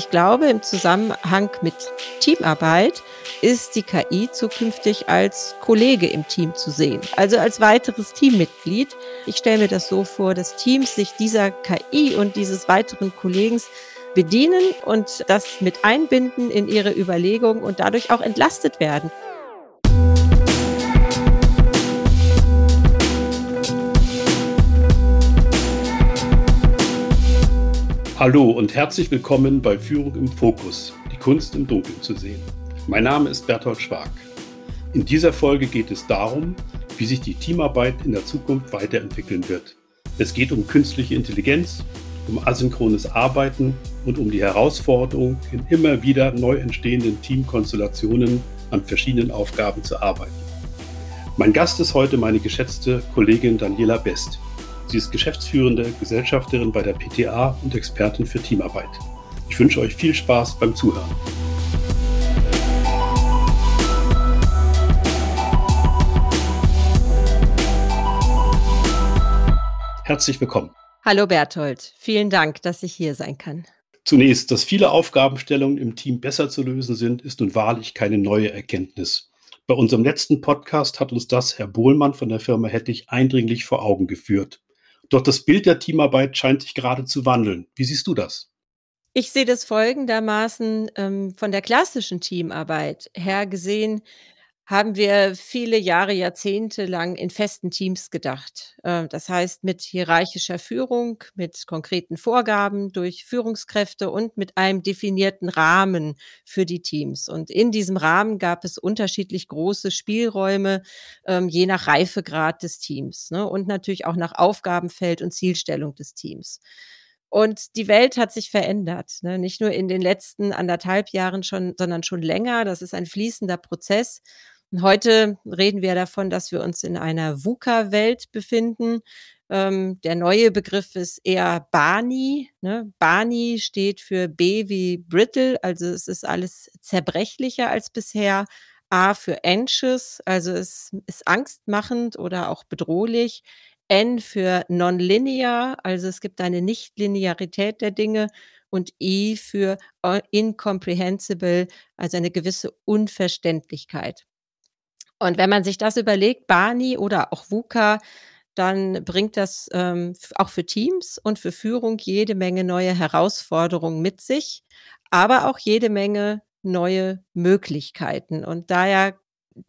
Ich glaube, im Zusammenhang mit Teamarbeit ist die KI zukünftig als Kollege im Team zu sehen, also als weiteres Teammitglied. Ich stelle mir das so vor, dass Teams sich dieser KI und dieses weiteren Kollegen bedienen und das mit einbinden in ihre Überlegungen und dadurch auch entlastet werden. Hallo und herzlich willkommen bei Führung im Fokus, die Kunst im Dunkeln zu sehen. Mein Name ist Berthold Schwag. In dieser Folge geht es darum, wie sich die Teamarbeit in der Zukunft weiterentwickeln wird. Es geht um künstliche Intelligenz, um asynchrones Arbeiten und um die Herausforderung, in immer wieder neu entstehenden Teamkonstellationen an verschiedenen Aufgaben zu arbeiten. Mein Gast ist heute meine geschätzte Kollegin Daniela Best. Sie ist geschäftsführende Gesellschafterin bei der PTA und Expertin für Teamarbeit. Ich wünsche euch viel Spaß beim Zuhören. Herzlich willkommen. Hallo Berthold, vielen Dank, dass ich hier sein kann. Zunächst, dass viele Aufgabenstellungen im Team besser zu lösen sind, ist nun wahrlich keine neue Erkenntnis. Bei unserem letzten Podcast hat uns das Herr Bohlmann von der Firma Hettich eindringlich vor Augen geführt. Doch das Bild der Teamarbeit scheint sich gerade zu wandeln. Wie siehst du das? Ich sehe das folgendermaßen ähm, von der klassischen Teamarbeit her gesehen, haben wir viele Jahre, Jahrzehnte lang in festen Teams gedacht. Äh, das heißt, mit hierarchischer Führung, mit konkreten Vorgaben durch Führungskräfte und mit einem definierten Rahmen für die Teams. Und in diesem Rahmen gab es unterschiedlich große Spielräume, ähm, je nach Reifegrad des Teams ne? und natürlich auch nach Aufgabenfeld und Zielstellung des Teams. Und die Welt hat sich verändert, ne? nicht nur in den letzten anderthalb Jahren schon, sondern schon länger. Das ist ein fließender Prozess. Heute reden wir davon, dass wir uns in einer VUCA-Welt befinden. Ähm, der neue Begriff ist eher BANI. Ne? BANI steht für B wie brittle, also es ist alles zerbrechlicher als bisher. A für anxious, also es ist angstmachend oder auch bedrohlich. N für nonlinear, also es gibt eine Nichtlinearität der Dinge. Und I für äh, incomprehensible, also eine gewisse Unverständlichkeit. Und wenn man sich das überlegt, Bani oder auch VUCA, dann bringt das ähm, auch für Teams und für Führung jede Menge neue Herausforderungen mit sich, aber auch jede Menge neue Möglichkeiten. Und daher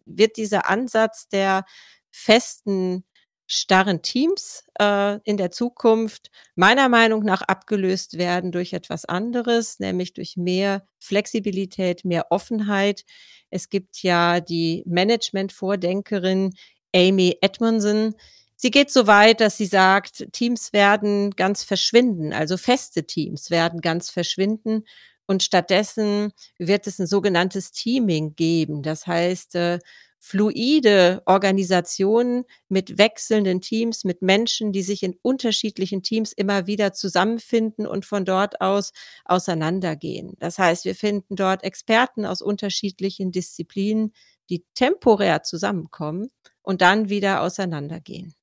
wird dieser Ansatz der festen starren Teams äh, in der Zukunft meiner Meinung nach abgelöst werden durch etwas anderes, nämlich durch mehr Flexibilität, mehr Offenheit. Es gibt ja die Management-Vordenkerin Amy Edmondson. Sie geht so weit, dass sie sagt, Teams werden ganz verschwinden, also feste Teams werden ganz verschwinden. Und stattdessen wird es ein sogenanntes Teaming geben. Das heißt, äh, fluide Organisationen mit wechselnden Teams, mit Menschen, die sich in unterschiedlichen Teams immer wieder zusammenfinden und von dort aus auseinandergehen. Das heißt, wir finden dort Experten aus unterschiedlichen Disziplinen, die temporär zusammenkommen und dann wieder auseinandergehen.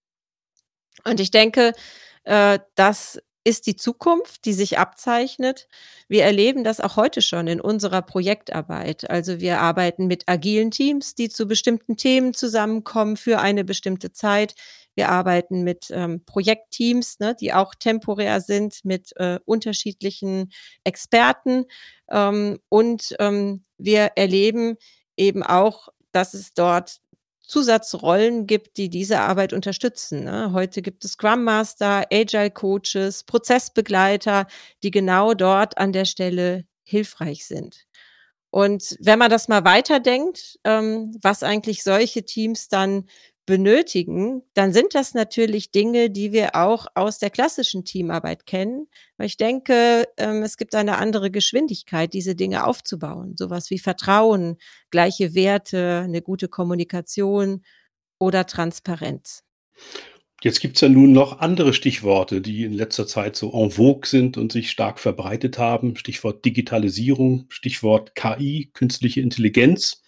Und ich denke, äh, dass ist die Zukunft, die sich abzeichnet. Wir erleben das auch heute schon in unserer Projektarbeit. Also wir arbeiten mit agilen Teams, die zu bestimmten Themen zusammenkommen für eine bestimmte Zeit. Wir arbeiten mit ähm, Projektteams, ne, die auch temporär sind, mit äh, unterschiedlichen Experten. Ähm, und ähm, wir erleben eben auch, dass es dort Zusatzrollen gibt, die diese Arbeit unterstützen. Ne? Heute gibt es Scrum Master, Agile Coaches, Prozessbegleiter, die genau dort an der Stelle hilfreich sind. Und wenn man das mal weiterdenkt, ähm, was eigentlich solche Teams dann benötigen, dann sind das natürlich Dinge, die wir auch aus der klassischen Teamarbeit kennen. Ich denke, ähm, es gibt eine andere Geschwindigkeit, diese Dinge aufzubauen. Sowas wie Vertrauen, gleiche Werte, eine gute Kommunikation oder Transparenz. Jetzt gibt es ja nun noch andere Stichworte, die in letzter Zeit so en vogue sind und sich stark verbreitet haben. Stichwort Digitalisierung, Stichwort KI, künstliche Intelligenz.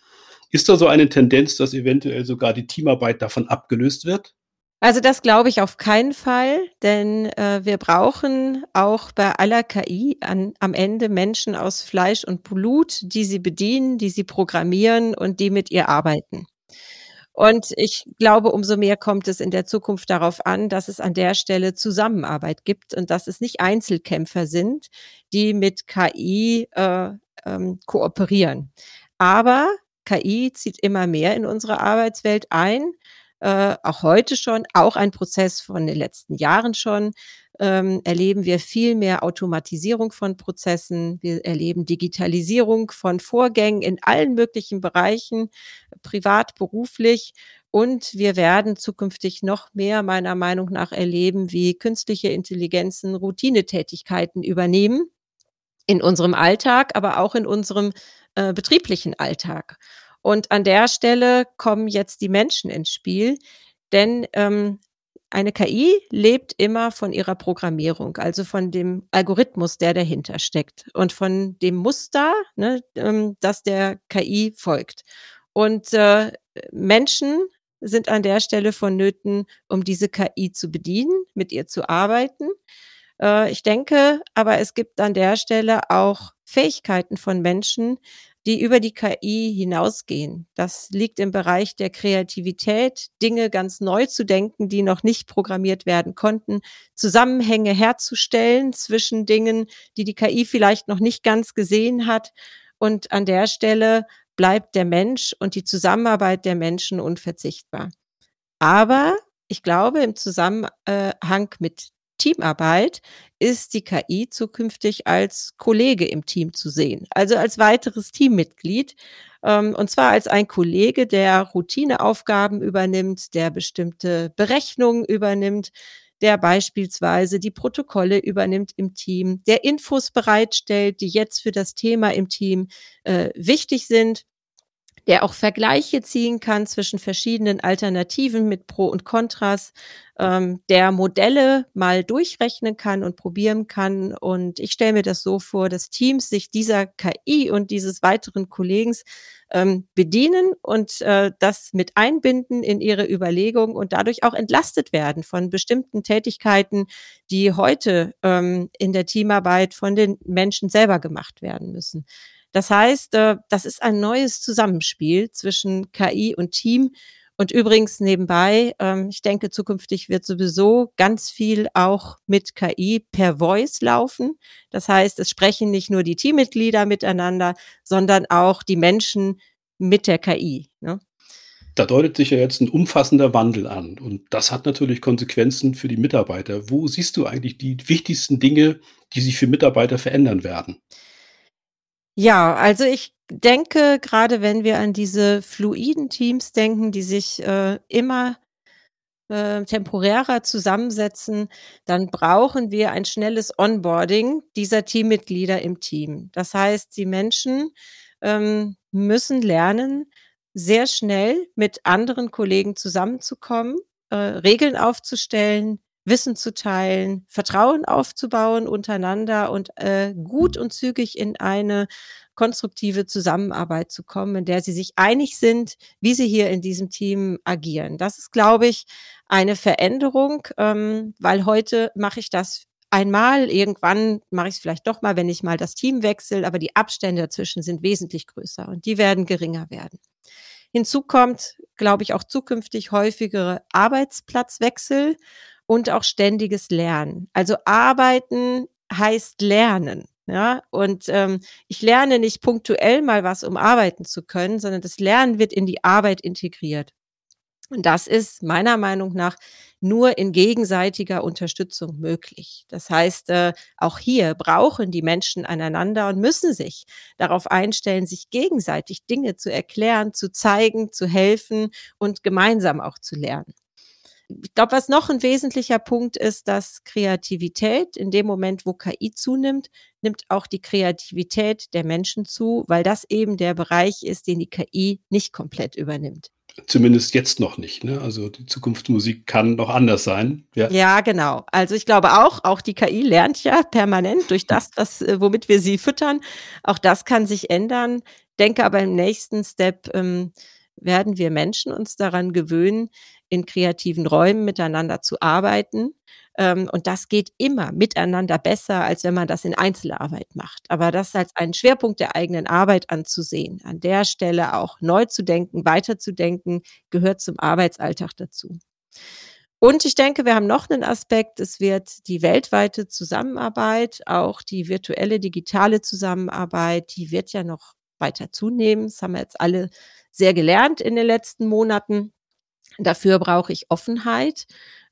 Ist da so eine Tendenz, dass eventuell sogar die Teamarbeit davon abgelöst wird? Also, das glaube ich auf keinen Fall, denn, äh, wir brauchen auch bei aller KI an am Ende Menschen aus Fleisch und Blut, die sie bedienen, die sie programmieren und die mit ihr arbeiten. Und ich glaube, umso mehr kommt es in der Zukunft darauf an, dass es an der Stelle Zusammenarbeit gibt und dass es nicht Einzelkämpfer sind, die mit KI, äh, ähm, kooperieren. Aber KI zieht immer mehr in unsere Arbeitswelt ein äh, auch heute schon, auch ein Prozess von den letzten Jahren schon, ähm, erleben wir viel mehr Automatisierung von Prozessen. Wir erleben Digitalisierung von Vorgängen in allen möglichen Bereichen, privat, beruflich. Und wir werden zukünftig noch mehr meiner Meinung nach erleben, wie künstliche Intelligenzen Routinetätigkeiten übernehmen in unserem Alltag, aber auch in unserem äh, betrieblichen Alltag. Und an der Stelle kommen jetzt die Menschen ins Spiel, denn ähm, eine KI lebt immer von ihrer Programmierung, also von dem Algorithmus, der dahinter steckt und von dem Muster, ne, ähm, das der KI folgt. Und äh, Menschen sind an der Stelle vonnöten, um diese KI zu bedienen, mit ihr zu arbeiten. Äh, ich denke aber, es gibt an der Stelle auch Fähigkeiten von Menschen, die über die KI hinausgehen. Das liegt im Bereich der Kreativität, Dinge ganz neu zu denken, die noch nicht programmiert werden konnten, Zusammenhänge herzustellen zwischen Dingen, die die KI vielleicht noch nicht ganz gesehen hat. Und an der Stelle bleibt der Mensch und die Zusammenarbeit der Menschen unverzichtbar. Aber ich glaube, im Zusammenhang mit Teamarbeit ist die KI zukünftig als Kollege im Team zu sehen, also als weiteres Teammitglied. Ähm, und zwar als ein Kollege, der Routineaufgaben übernimmt, der bestimmte Berechnungen übernimmt, der beispielsweise die Protokolle übernimmt im Team, der Infos bereitstellt, die jetzt für das Thema im Team äh, wichtig sind der auch Vergleiche ziehen kann zwischen verschiedenen Alternativen mit Pro und Kontras, ähm, der Modelle mal durchrechnen kann und probieren kann. Und ich stelle mir das so vor, dass Teams sich dieser KI und dieses weiteren Kollegen ähm, bedienen und äh, das mit einbinden in ihre Überlegungen und dadurch auch entlastet werden von bestimmten Tätigkeiten, die heute ähm, in der Teamarbeit von den Menschen selber gemacht werden müssen. Das heißt, äh, das ist ein neues Zusammenspiel zwischen KI und Team. Und übrigens nebenbei, ähm, ich denke, zukünftig wird sowieso ganz viel auch mit KI per Voice laufen. Das heißt, es sprechen nicht nur die Teammitglieder miteinander, sondern auch die Menschen mit der KI. Ne? Da deutet sich ja jetzt ein umfassender Wandel an. Und das hat natürlich Konsequenzen für die Mitarbeiter. Wo siehst du eigentlich die wichtigsten Dinge, die sich für Mitarbeiter verändern werden? Ja, also ich denke, gerade wenn wir an diese fluiden Teams denken, die sich, äh, immer, äh, temporärer zusammensetzen, dann brauchen wir ein schnelles Onboarding dieser Teammitglieder im Team. Das heißt, die Menschen, ähm, müssen lernen, sehr schnell mit anderen Kollegen zusammenzukommen, äh, Regeln aufzustellen, Wissen zu teilen, Vertrauen aufzubauen untereinander und äh, gut und zügig in eine konstruktive Zusammenarbeit zu kommen, in der sie sich einig sind, wie sie hier in diesem Team agieren. Das ist, glaube ich, eine Veränderung, ähm, weil heute mache ich das einmal, irgendwann mache ich es vielleicht doch mal, wenn ich mal das Team wechsle, aber die Abstände dazwischen sind wesentlich größer und die werden geringer werden. Hinzu kommt, glaube ich, auch zukünftig häufigere Arbeitsplatzwechsel und auch ständiges Lernen. Also arbeiten heißt lernen. Ja, und ähm, ich lerne nicht punktuell mal was, um arbeiten zu können, sondern das Lernen wird in die Arbeit integriert. Und das ist meiner Meinung nach nur in gegenseitiger Unterstützung möglich. Das heißt, äh, auch hier brauchen die Menschen einander und müssen sich darauf einstellen, sich gegenseitig Dinge zu erklären, zu zeigen, zu helfen und gemeinsam auch zu lernen ich glaube, was noch ein wesentlicher Punkt ist, dass Kreativität in dem Moment, wo KI zunimmt, nimmt auch die Kreativität der Menschen zu, weil das eben der Bereich ist, den die KI nicht komplett übernimmt. Zumindest jetzt noch nicht. Ne? Also die Zukunftsmusik kann noch anders sein. Ja. ja, genau. Also ich glaube auch, auch die KI lernt ja permanent durch das, was, äh, womit wir sie füttern. Auch das kann sich ändern. Denke aber im nächsten Step ähm, werden wir Menschen uns daran gewöhnen, in kreativen Räumen miteinander zu arbeiten. Ähm, und das geht immer miteinander besser, als wenn man das in Einzelarbeit macht. Aber das als einen Schwerpunkt der eigenen Arbeit anzusehen, an der Stelle auch neu zu denken, weiterzudenken, gehört zum Arbeitsalltag dazu. Und ich denke, wir haben noch einen Aspekt. Es wird die weltweite Zusammenarbeit, auch die virtuelle, digitale Zusammenarbeit, die wird ja noch weiter zunehmen. Das haben wir jetzt alle sehr gelernt in den letzten Monaten. Dafür brauche ich Offenheit.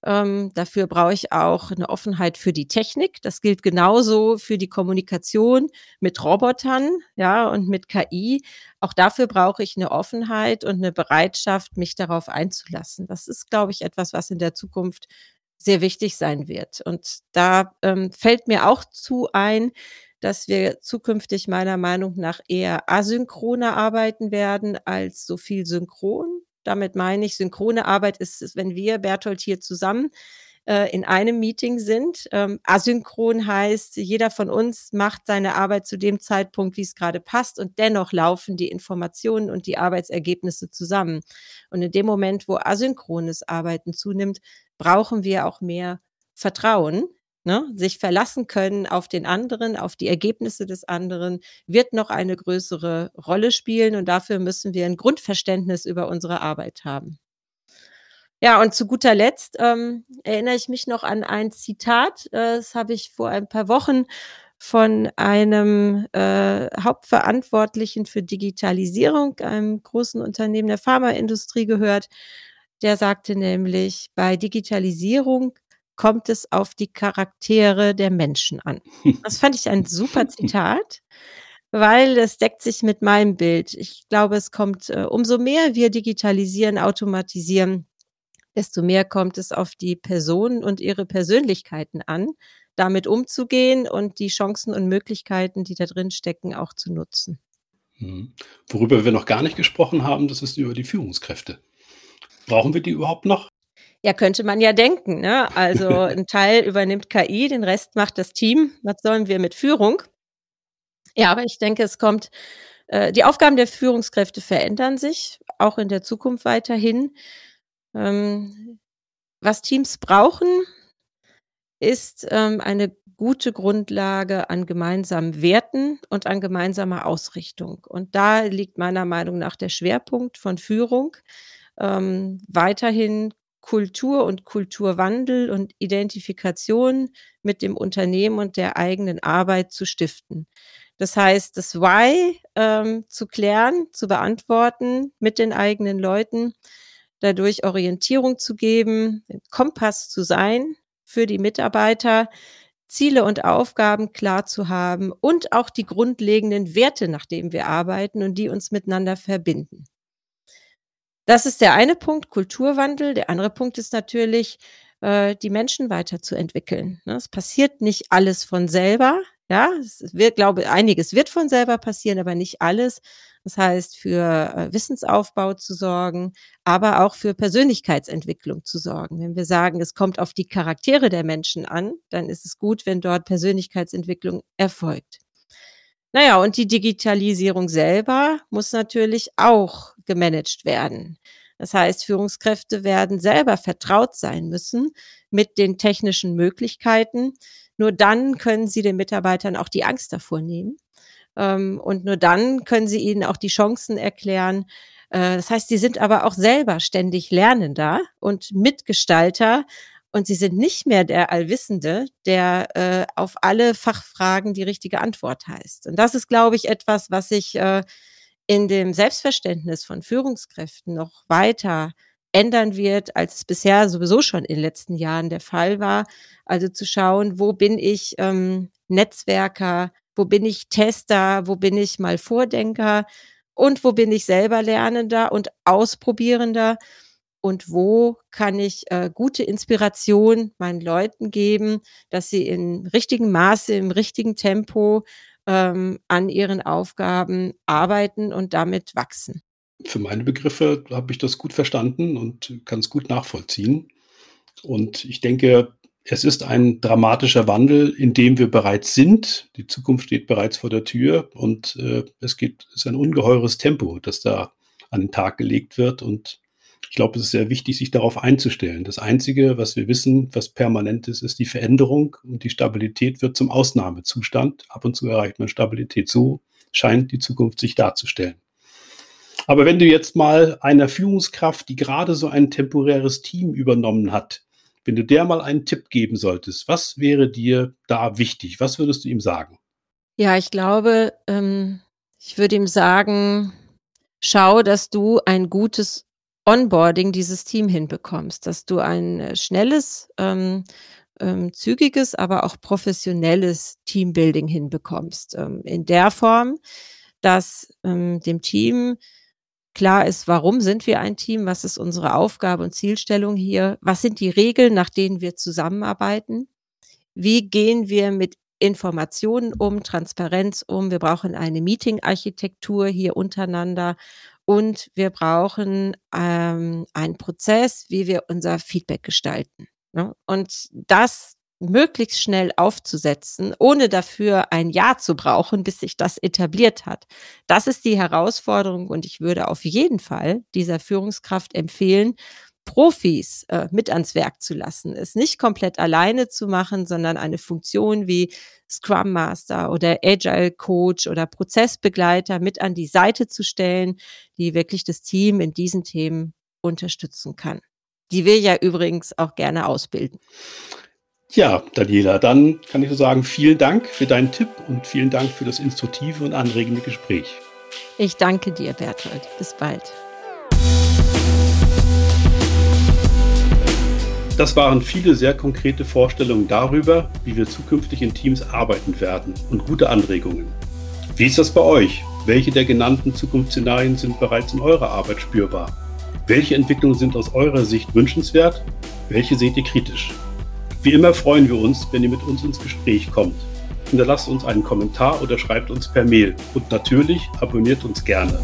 Ähm, dafür brauche ich auch eine Offenheit für die Technik. Das gilt genauso für die Kommunikation mit Robotern, ja, und mit KI. Auch dafür brauche ich eine Offenheit und eine Bereitschaft, mich darauf einzulassen. Das ist, glaube ich, etwas, was in der Zukunft sehr wichtig sein wird. Und da ähm, fällt mir auch zu ein, dass wir zukünftig meiner Meinung nach eher asynchroner arbeiten werden als so viel synchron. Damit meine ich, synchrone Arbeit ist es, wenn wir, Berthold, hier zusammen äh, in einem Meeting sind. Ähm, asynchron heißt, jeder von uns macht seine Arbeit zu dem Zeitpunkt, wie es gerade passt und dennoch laufen die Informationen und die Arbeitsergebnisse zusammen. Und in dem Moment, wo asynchrones Arbeiten zunimmt, brauchen wir auch mehr Vertrauen ne, sich verlassen können auf den anderen, auf die Ergebnisse des anderen, wird noch eine größere Rolle spielen. Und dafür müssen wir ein Grundverständnis über unsere Arbeit haben. Ja, und zu guter Letzt ähm, erinnere ich mich noch an ein Zitat. Äh, das habe ich vor ein paar Wochen von einem äh, Hauptverantwortlichen für Digitalisierung, einem großen Unternehmen der Pharmaindustrie gehört. Der sagte nämlich, bei Digitalisierung kommt es auf die Charaktere der Menschen an. Das fand ich ein super Zitat, weil es deckt sich mit meinem Bild. Ich glaube, es kommt, äh, umso mehr wir digitalisieren, automatisieren, desto mehr kommt es auf die Personen und ihre Persönlichkeiten an, damit umzugehen und die Chancen und Möglichkeiten, die da drin stecken, auch zu nutzen. Mhm. Worüber wir noch gar nicht gesprochen haben, das ist über die Führungskräfte. Brauchen wir die überhaupt noch? Ja, könnte man ja denken. Ne? Also ein Teil übernimmt KI, den Rest macht das Team. Was sollen wir mit Führung? Ja, aber ich denke, es kommt, äh, die Aufgaben der Führungskräfte verändern sich, auch in der Zukunft weiterhin. Ähm, was Teams brauchen, ist ähm, eine gute Grundlage an gemeinsamen Werten und an gemeinsamer Ausrichtung. Und da liegt meiner Meinung nach der Schwerpunkt von Führung. Ähm, weiterhin Kultur und Kulturwandel und Identifikation mit dem Unternehmen und der eigenen Arbeit zu stiften. Das heißt, das Why ähm, zu klären, zu beantworten mit den eigenen Leuten, dadurch Orientierung zu geben, Kompass zu sein für die Mitarbeiter, Ziele und Aufgaben klar zu haben und auch die grundlegenden Werte, nach denen wir arbeiten und die uns miteinander verbinden. Das ist der eine Punkt, Kulturwandel. Der andere Punkt ist natürlich, äh, die Menschen weiterzuentwickeln. Ne? Es passiert nicht alles von selber. Ja, es wird, glaube einiges wird von selber passieren, aber nicht alles. Das heißt, für äh, Wissensaufbau zu sorgen, aber auch für Persönlichkeitsentwicklung zu sorgen. Wenn wir sagen, es kommt auf die Charaktere der Menschen an, dann ist es gut, wenn dort Persönlichkeitsentwicklung erfolgt. Naja, und die Digitalisierung selber muss natürlich auch gemanagt werden. Das heißt, Führungskräfte werden selber vertraut sein müssen mit den technischen Möglichkeiten. Nur dann können sie den Mitarbeitern auch die Angst davor nehmen. Ähm, und nur dann können sie ihnen auch die Chancen erklären. Äh, das heißt, sie sind aber auch selber ständig Lernender und Mitgestalter und sie sind nicht mehr der Allwissende, der äh, auf alle Fachfragen die richtige Antwort heißt. Und das ist, glaube ich, etwas, was sich äh, in dem Selbstverständnis von Führungskräften noch weiter ändern wird, als es bisher sowieso schon in den letzten Jahren der Fall war. Also zu schauen, wo bin ich ähm, Netzwerker, wo bin ich Tester, wo bin ich mal Vordenker und wo bin ich selber Lernender und Ausprobierender und wo kann ich äh, gute Inspiration meinen Leuten geben, dass sie in richtigem Maße, im richtigen Tempo ähm, an ihren Aufgaben arbeiten und damit wachsen. Für meine Begriffe habe ich das gut verstanden und kann es gut nachvollziehen. Und ich denke, es ist ein dramatischer Wandel, in dem wir bereits sind. Die Zukunft steht bereits vor der Tür und äh, es geht, es ist ein ungeheures Tempo, das da an den Tag gelegt wird. Und Ich glaube, es ist sehr wichtig, sich darauf einzustellen. Das Einzige, was wir wissen, was permanent ist, ist die Veränderung und die Stabilität wird zum Ausnahmezustand. Ab und zu erreicht man Stabilität. So scheint die Zukunft sich darzustellen. Aber wenn du jetzt mal einer Führungskraft, die gerade so ein temporäres Team übernommen hat, wenn du der mal einen Tipp geben solltest, was wäre dir da wichtig? Was würdest du ihm sagen? Ja, ich glaube, ähm, ich würde ihm sagen, schau, dass du ein gutes Onboarding dieses Team hinbekommst, dass du ein äh, schnelles, ähm, ähm, zügiges, aber auch professionelles Teambuilding hinbekommst. Ähm, in der Form, dass ähm, dem Team klar ist, warum sind wir ein Team, was ist unsere Aufgabe und Zielstellung hier, was sind die Regeln, nach denen wir zusammenarbeiten, wie gehen wir mit Informationen um, Transparenz um, wir brauchen eine Meeting-Architektur hier untereinander und wir brauchen ähm, einen Prozess, wie wir unser Feedback gestalten. Ne? Und das möglichst schnell aufzusetzen, ohne dafür ein Jahr zu brauchen, bis sich das etabliert hat. Das ist die Herausforderung und ich würde auf jeden Fall dieser Führungskraft empfehlen, Profis äh, mit ans Werk zu lassen, es nicht komplett alleine zu machen, sondern eine Funktion wie Scrum Master oder Agile Coach oder Prozessbegleiter mit an die Seite zu stellen, die wirklich das Team in diesen Themen unterstützen kann. Die wir ja übrigens auch gerne ausbilden. Ja, Daniela, dann kann ich nur sagen, vielen Dank für deinen Tipp und vielen Dank für das instruktive und anregende Gespräch. Ich danke dir, Berthold. Bis bald. Das waren viele sehr konkrete Vorstellungen darüber, wie wir zukünftig in Teams arbeiten werden und gute Anregungen. Wie ist das bei euch? Welche der genannten Zukunftsszenarien sind bereits in eurer Arbeit spürbar? Welche Entwicklungen sind aus eurer Sicht wünschenswert? Welche seht ihr kritisch? Wie immer freuen wir uns, wenn ihr mit uns ins Gespräch kommt. Hinterlasst uns einen Kommentar oder schreibt uns per Mail. Und natürlich abonniert uns gerne.